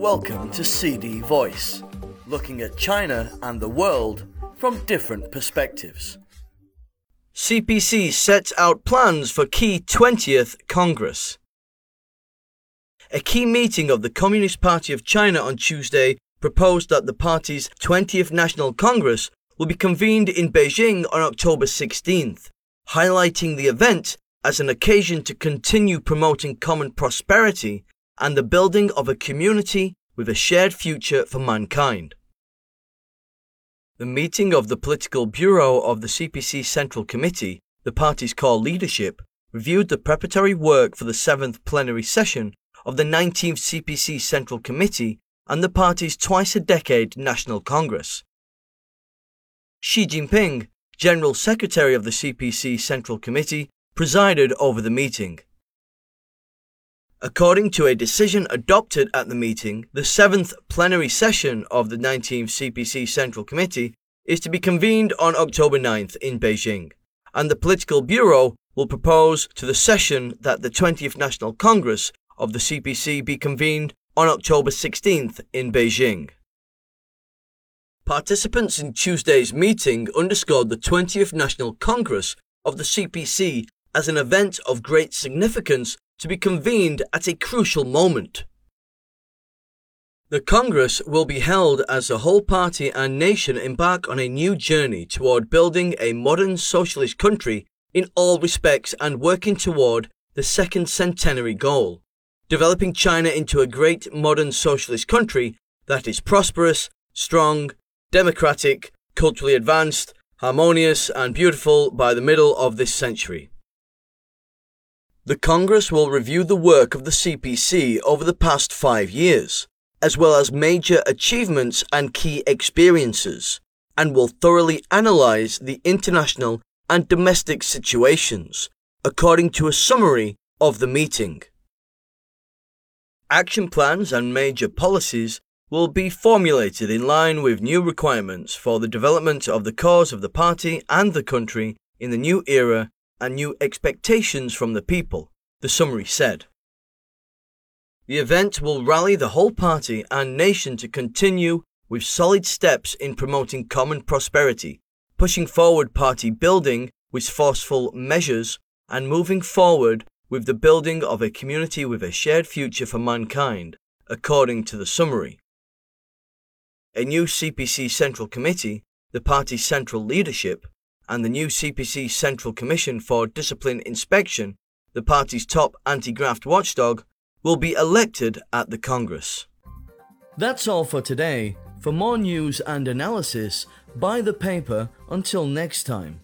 Welcome to CD Voice, looking at China and the world from different perspectives. CPC sets out plans for key 20th Congress. A key meeting of the Communist Party of China on Tuesday proposed that the party's 20th National Congress will be convened in Beijing on October 16th, highlighting the event as an occasion to continue promoting common prosperity and the building of a community with a shared future for mankind. The meeting of the Political Bureau of the CPC Central Committee, the party's core leadership, reviewed the preparatory work for the seventh plenary session of the 19th CPC Central Committee and the party's twice a decade National Congress. Xi Jinping, General Secretary of the CPC Central Committee, presided over the meeting. According to a decision adopted at the meeting, the seventh plenary session of the 19th CPC Central Committee is to be convened on October 9th in Beijing, and the Political Bureau will propose to the session that the 20th National Congress of the CPC be convened on October 16th in Beijing. Participants in Tuesday's meeting underscored the 20th National Congress of the CPC as an event of great significance to be convened at a crucial moment. The Congress will be held as the whole party and nation embark on a new journey toward building a modern socialist country in all respects and working toward the second centenary goal, developing China into a great modern socialist country that is prosperous, strong, democratic, culturally advanced, harmonious, and beautiful by the middle of this century. The Congress will review the work of the CPC over the past five years, as well as major achievements and key experiences, and will thoroughly analyze the international and domestic situations, according to a summary of the meeting. Action plans and major policies will be formulated in line with new requirements for the development of the cause of the party and the country in the new era and new expectations from the people, the summary said. The event will rally the whole party and nation to continue with solid steps in promoting common prosperity, pushing forward party building with forceful measures, and moving forward with the building of a community with a shared future for mankind, according to the summary. A new CPC Central Committee, the party's central leadership, and the new CPC Central Commission for Discipline Inspection, the party's top anti graft watchdog, will be elected at the Congress. That's all for today. For more news and analysis, buy the paper until next time.